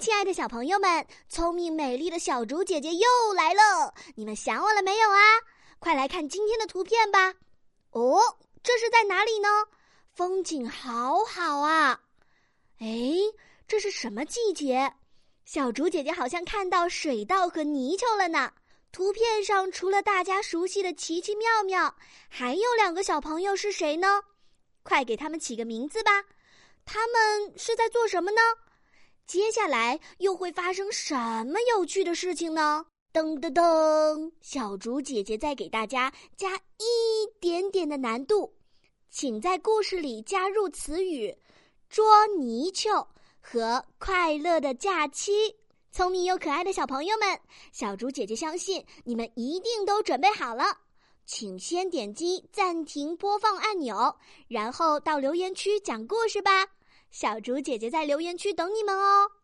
亲爱的小朋友们，聪明美丽的小竹姐姐又来了！你们想我了没有啊？快来看今天的图片吧！哦，这是在哪里呢？风景好好啊！哎，这是什么季节？小竹姐姐好像看到水稻和泥鳅了呢。图片上除了大家熟悉的奇奇妙妙，还有两个小朋友是谁呢？快给他们起个名字吧！他们是在做什么呢？接下来又会发生什么有趣的事情呢？噔噔噔！小竹姐姐再给大家加一点点的难度，请在故事里加入词语“捉泥鳅”和“快乐的假期”。聪明又可爱的小朋友们，小竹姐姐相信你们一定都准备好了，请先点击暂停播放按钮，然后到留言区讲故事吧。小竹姐姐在留言区等你们哦。